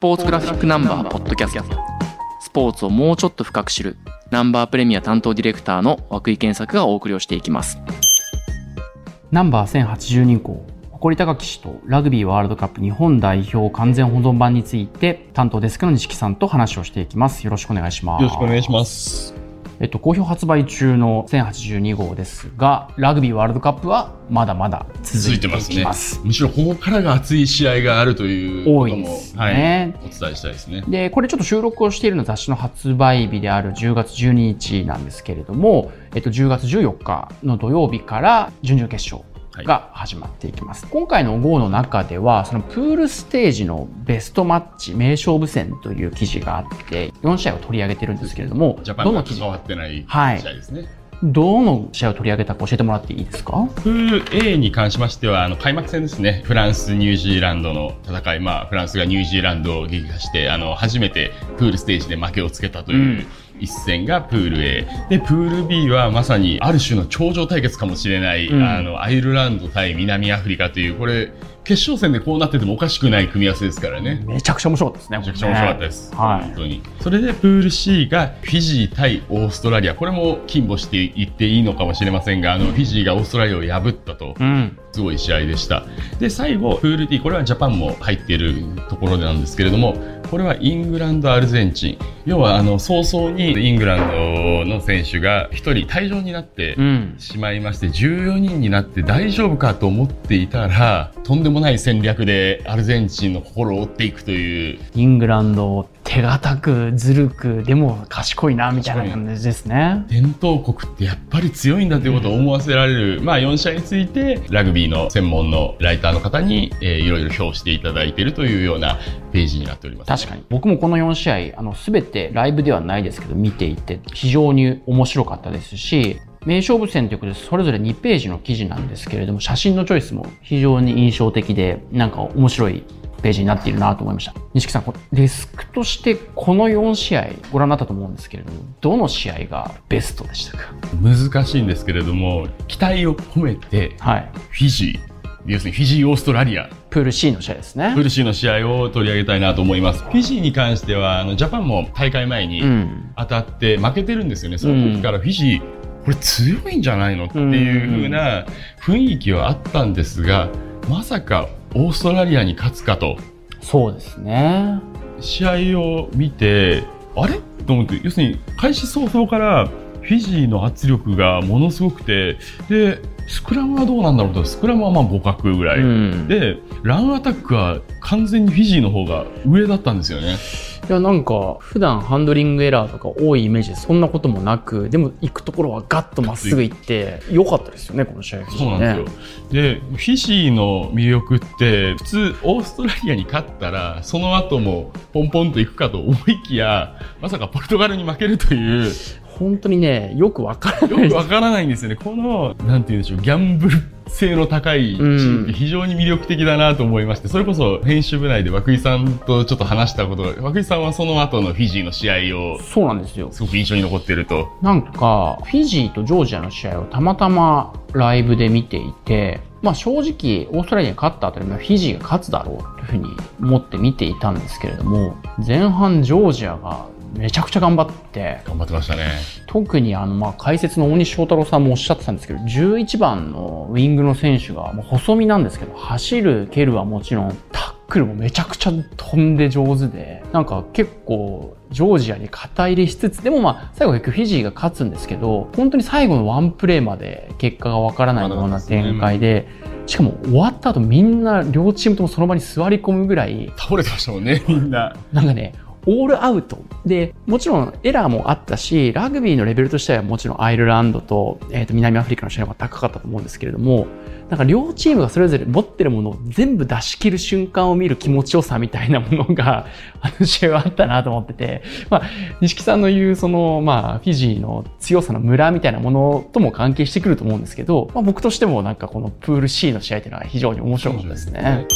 ポーツグラフィックナンバーポッドキャスト。スポーツをもうちょっと深く知る。ナンバープレミア担当ディレクターの涌井健作がお送りをしていきます。ナンバー1082号。誇り高き氏とラグビーワールドカップ日本代表完全保存版について担当デスクの西木さんと話をしていきます。よろしくお願いします。よろしくお願いしますえっと、好評発売中の1082号ですが、ラグビーワールドカップはまだまだ続いています。ね、むしろここからが熱い試合があるということも、多いですね、はい、お伝えしたいですね。で、これちょっと収録をしているの雑誌の発売日である10月12日なんですけれども、えっと、10月14日の土曜日から準々決勝が始まっていきます、はい、今回の GO の中ではそのプールステージのベストマッチ名勝負戦という記事があって4試合を取り上げてるんですけれどもどの記事？変わってない試合ですね、はいどの試合を取り上げたか教えてもらっていいですか？プール A に関しましては、あの、開幕戦ですね。フランス、ニュージーランドの戦い。まあ、フランスがニュージーランドを撃破して、あの、初めてプールステージで負けをつけたという、うん一戦がプール A でプール B はまさにある種の頂上対決かもしれない、うん、あのアイルランド対南アフリカというこれ決勝戦でこうなっててもおかしくない組み合わせですからね。めちゃくちゃ面白かったですね。めちゃくちゃ面白かったです。はい、本当に。それでプール C がフィジー対オーストラリア。これも金星して言っていいのかもしれませんが、あのフィジーがオーストラリアを破ったと。うんすごい試合でした。で、最後、プール D、これはジャパンも入っているところなんですけれども、これはイングランド、アルゼンチン。要は、あの、早々にイングランドの選手が1人退場になってしまいまして、うん、14人になって大丈夫かと思っていたら、とんでもない戦略でアルゼンチンの心を追っていくという。イングランド手堅くずるくでも賢いなみたいな感じですね。伝統国ってやっぱり強いんだということを思わせられる、うん、まあ4試合についてラグビーの専門のライターの方に、えー、いろいろ評していただいているというようなページになっております。確かに。僕もこの4試合あの全てライブではないですけど見ていて非常に面白かったですし名勝負戦ということでそれぞれ2ページの記事なんですけれども写真のチョイスも非常に印象的でなんか面白いページになっているなと思いました。西木さん、デスクとしてこの4試合ご覧になったと思うんですけれども、どの試合がベストでしたか？難しいんですけれども、期待を込めて、はい、フィジー、要するにフィジー、オーストラリア。プール C の試合ですね。プール C の試合を取り上げたいなと思います。フィジーに関しては、あの、ジャパンも大会前に当たって負けてるんですよね。うん、その時からフィジー、これ強いんじゃないの？っていう風な雰囲気はあったんですが、まさかオーストラリアに勝つかと。そうですね。試合を見て、あれ？と思って、要するに開始早々からフィジーの圧力がものすごくて、で、スクラムはどうなんだろうと、スクラムはまあ互角ぐらい、うん、で、ランアタックは完全にフィジーの方が上だったんですよね。いやなんか普段ハンドリングエラーとか多いイメージでそんなこともなくでも行くところはガッとまっすぐ行ってよかったですよねこの試合、ね、そうなんですよ。でフィジーの魅力って普通オーストラリアに勝ったらその後もポンポンと行くかと思いきやまさかポルトガルに負けるという本当にねよくわからないよくわからないんですよねこのなんて言うんでしょうギャンブル性の高いチーム非常に魅力的だなと思いまして、それこそ編集部内で涌井さんとちょっと話したことが、涌井さんはその後のフィジーの試合を、そうなんですよ。すごく印象に残ってると。なんか、フィジーとジョージアの試合をたまたまライブで見ていて、まあ正直、オーストラリアに勝った後でもフィジーが勝つだろうというふうに思って見ていたんですけれども、前半ジョージアがめちゃくちゃ頑張って頑張ってましたね特にあのまあ解説の大西翔太郎さんもおっしゃってたんですけど11番のウイングの選手がもう細身なんですけど走る蹴るはもちろんタックルもめちゃくちゃ飛んで上手でなんか結構ジョージアに肩入れしつつでもまあ最後結局フィジーが勝つんですけど本当に最後のワンプレーまで結果がわからないような展開で。しかも終わった後みんな両チームともその場に座り込むぐらい倒れてましたもんねみんななんかねオールアウト。で、もちろんエラーもあったし、ラグビーのレベルとしてはもちろんアイルランドと,、えー、と南アフリカの試合が高かったと思うんですけれども、なんか両チームがそれぞれ持ってるものを全部出し切る瞬間を見る気持ちよさみたいなものが、あの試合はあったなと思ってて、まあ、西木さんの言うその、まあ、フィジーの強さの村みたいなものとも関係してくると思うんですけど、まあ、僕としてもなんかこのプール C の試合っていうのは非常に面白かったですね。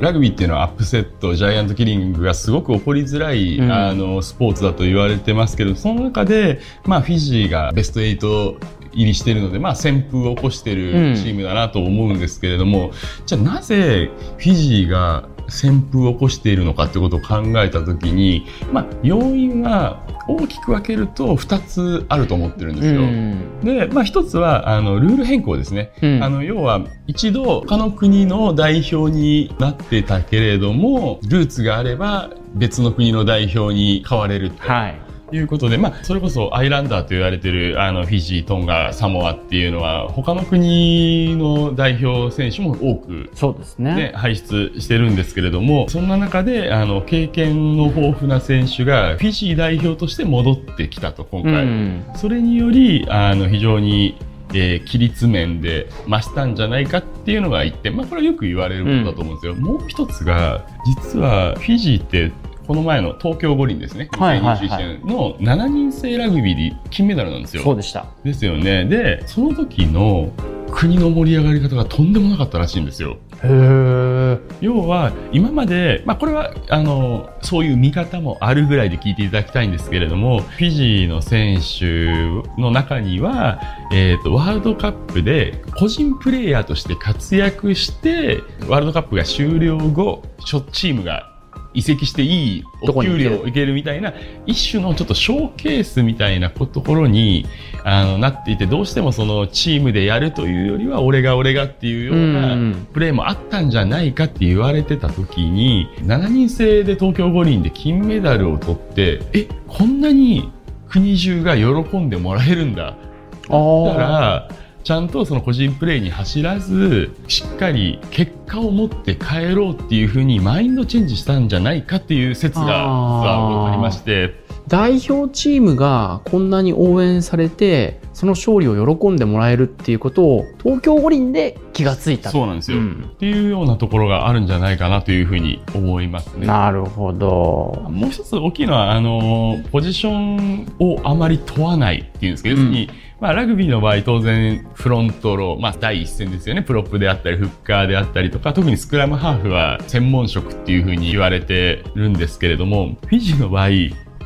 ラグビーっていうのはアップセットジャイアントキリングがすごく起こりづらい、うん、あのスポーツだと言われてますけどその中で、まあ、フィジーがベスト8入りしてるので、まあ、旋風を起こしてるチームだなと思うんですけれども、うん、じゃあなぜフィジーが旋風を起こしているのかってことを考えた時に、まあ、要因は大きく分けると2つあると思ってるんですよ。うん、で、まあ、1つはあのルール変更ですね。うん、あの要は一度他の国の代表になってたけれどもルーツがあれば別の国の代表に変われると。はいいうことで、まあ、それこそアイランダーと言われてるあのフィジー、トンガ、サモアっていうのは他の国の代表選手も多く、そうですね。輩出してるんですけれどもそんな中であの経験の豊富な選手がフィジー代表として戻ってきたと今回、うん、それによりあの非常にえー、規律面で増したんじゃないかっていうのが一点、まあ、これはよく言われることだと思うんですよ。うん、もう一つが実はフィジーってこの前の東京五輪ですね、2021年の7人制ラグビーで金メダルなんですよ。そうでした。ですよね。で、その時の国の盛り上がり方がとんでもなかったらしいんですよ。へ要は今まで、まあ、これはあのそういう見方もあるぐらいで聞いていただきたいんですけれどもフィジーの選手の中には、えーとワールドカップで個人プレーヤーとして活躍してワールドカップが終了後チームが移籍していいお給料いけるみたいな一種のちょっとショーケースみたいなところにあのなっていてどうしてもそのチームでやるというよりは俺が俺がっていうようなプレーもあったんじゃないかって言われてた時に7人制で東京五輪で金メダルを取ってえこんなに国中が喜んでもらえるんだ。だったらちゃんとその個人プレーに走らずしっかり結果を持って帰ろうっていうふうにマインドチェンジしたんじゃないかっていう説がありまして。代表チームがこんなに応援されてその勝利を喜んでもらえるっていうことを東京五輪で気がついた。そうなんですよ、うん、っていうようなところがあるんじゃないかなというふうに思いますね。なるほど。もう一つ大きいのはあのポジションをあまり問わないっていうんですけど、要するにまあ、ラグビーの場合、当然、フロントロー、まあ、第一線ですよね。プロップであったり、フッカーであったりとか、特にスクラムハーフは専門職っていうふうに言われてるんですけれども、フィジーの場合、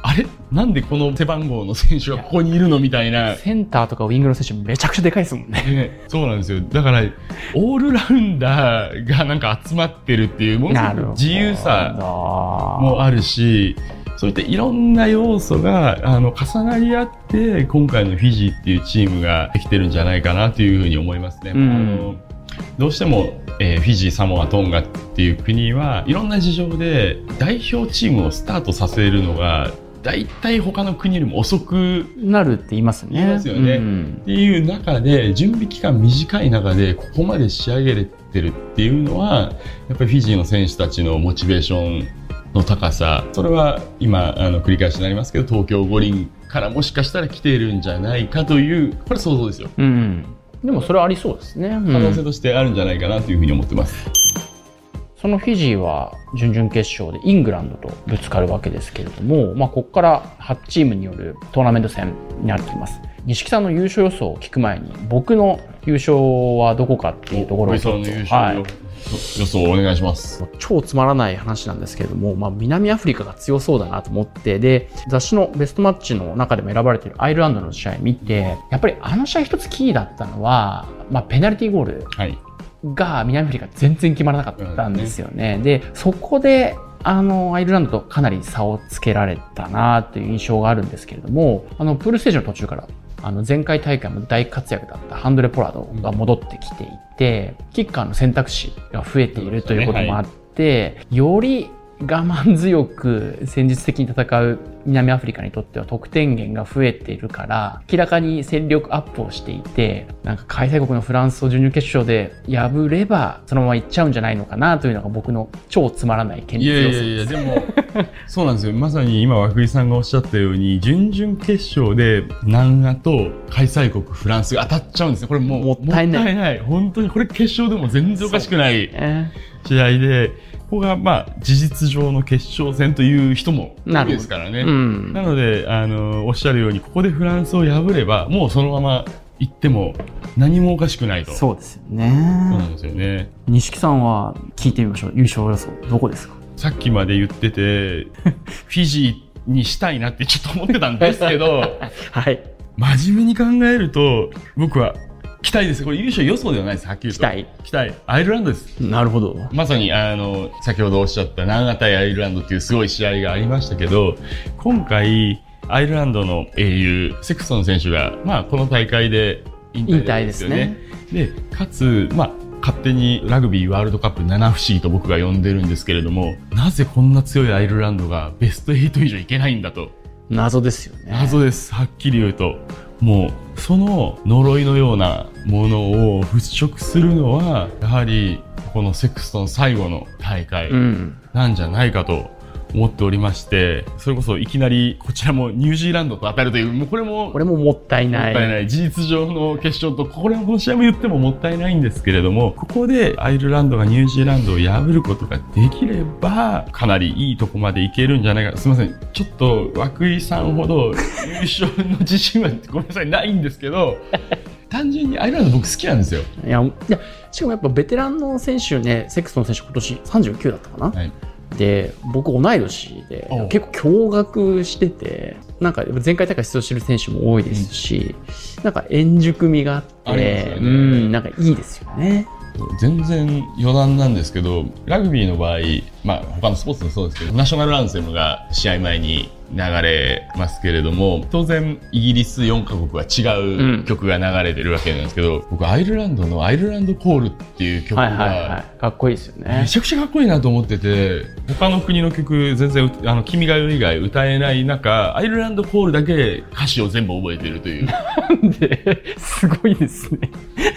あれ？なんでこの背番号の選手がここにいるのみたいな。センターとかウィングの選手めちゃくちゃでかいですもんね。ねそうなんですよ。だから、オールラウンダーがなんか集まってるっていう、もの自由さもあるし、そういったいろんな要素があの重なり合って今回のフィジーっていうチームができてるんじゃないかなというふうに思いますね。うん、どうしても、えー、フィジー、サモア、トンガっていう国はいろんな事情で代表チームをスタートさせるのが大体他の国よりも遅くなるって言いますね。言いますよね、うん、っていう中で準備期間短い中でここまで仕上げれてるっていうのはやっぱりフィジーの選手たちのモチベーションの高さそれは今あの繰り返しになりますけど東京五輪からもしかしたら来ているんじゃないかというこれ想像ですよ、うん、でもそれはありそうですね、可能性としてあるんじゃないかなというふうに思ってます、そのフィジーは準々決勝でイングランドとぶつかるわけですけれども、まあ、ここから8チームによるトーナメント戦になってきます。錦さんの優勝予想を聞く前に、僕の優勝はどこかっていうところをちょっと、はい、予想お願いします。超つまらない話なんですけれども、まあ、南アフリカが強そうだなと思って、で、雑誌のベストマッチの中でも選ばれているアイルランドの試合見て、やっぱりあの試合一つキーだったのは、まあ、ペナルティーゴール。が南アフリカ全然決まらなかったんですよね。で、そこであの、アイルランドとかなり差をつけられたなという印象があるんですけれども、あの、プールステージの途中からあの前回大会も大活躍だったハンドレ・ポラードが戻ってきていて、キッカーの選択肢が増えているということもあって、より我慢強く戦術的に戦う南アフリカにとっては得点源が増えているから明らかに戦力アップをしていてなんか開催国のフランスを準々決勝で破ればそのままいっちゃうんじゃないのかなというのが僕の超つまらない見実予想です。いやいやいやでも そうなんですよ。まさに今涌井さんがおっしゃったように準々決勝で南アと開催国フランスが当たっちゃうんですねこれもうもったいない。本当にこれ決勝でも全然おかしくない試合で。こが、まあ、事実上の決勝戦という人もいるですからね。うん、なので、あの、おっしゃるように、ここでフランスを破れば、もうそのまま行っても何もおかしくないと。そうですよね。そうなんですよね。錦さんは聞いてみましょう。優勝予想、どこですか？さっきまで言ってて、フィジーにしたいなってちょっと思ってたんですけど、はい。真面目に考えると、僕は期待です。これ優勝予想ではないです。はっきりと。期待。期待。アイルランドです。なるほど。まさに、あの、先ほどおっしゃった長対アイルランドっていうすごい試合がありましたけど、今回、アイルランドの英雄、セクソン選手が、まあ、この大会で引退ですよね。で、かつ、まあ、勝手にラグビーワールドカップ七不思議と僕が呼んでるんですけれども、なぜこんな強いアイルランドがベスト8以上いけないんだと？謎ですよね。謎です。はっきり言うと。もう、その呪いのようなものを払拭するのは、やはり、このセクストン最後の大会なんじゃないかと思っておりまして、それこそいきなりこちらもニュージーランドと当たるという、もうこれも、これももったいない。もったいない。事実上の決勝と、これもこの試合も言ってももったいないんですけれども、ここでアイルランドがニュージーランドを破ることができれば、かなりいいとこまでいけるんじゃないか。すみません。ちょっと、涌井さんほど優勝の自信はごめんなさい、ないんですけど、単純にアイルランド僕好きなんですよ。いや、しかもやっぱベテランの選手ね、セックスの選手今年39だったかな。はいで僕同い年で結構驚愕しててなんか前回大会出場してる選手も多いですし、うん、なんか円熟味があって、ね、うんなんかいいですよね。全然余談なんですけどラグビーの場合、まあ、他のスポーツもそうですけどナショナルアンセムが試合前に流れますけれども当然イギリス4カ国は違う曲が流れてるわけなんですけど、うん、僕アイルランドの「アイルランドコール」っていう曲が、かっこいいですよね。めちゃくちゃかっこいいなと思ってて他の国の曲全然あの「君が代」以外歌えない中アイルランドコールだけ歌詞を全部覚えてるという。なんで？すごいですね。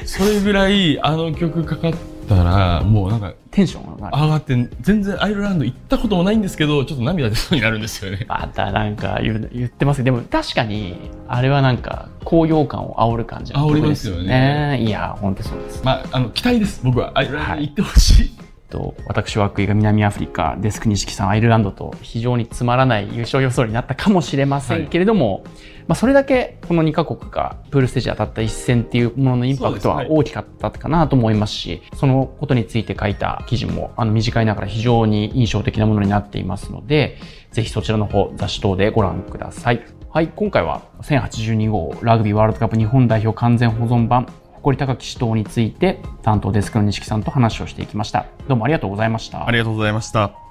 それぐらいあの曲かかってだからもうなんかテンションが上がって全然アイルランド行ったこともないんですけどちょっと涙出そうになるんですよね。またなんか言言ってますでも確かにあれはなんか高揚感を煽る感じ煽りますよね。いや本当そうです。まああの期待です。僕はアイルランドに行ってほしい、はいと私は涌井が南アフリカデスク錦さんアイルランドと非常につまらない優勝予想になったかもしれませんけれども、はい、まあ、それだけこの2カ国がプールステージで当たった一戦っていうもののインパクトは大きかったかなと思いますしそのことについて書いた記事もあの短いながら非常に印象的なものになっていますのでぜひそちらの方雑誌等でご覧ください。はい、今回は1082号ラグビーワールドカップ日本代表完全保存版誇り高き指導について担当デスクの西木さんと話をしていきました。どうもありがとうございました。ありがとうございました。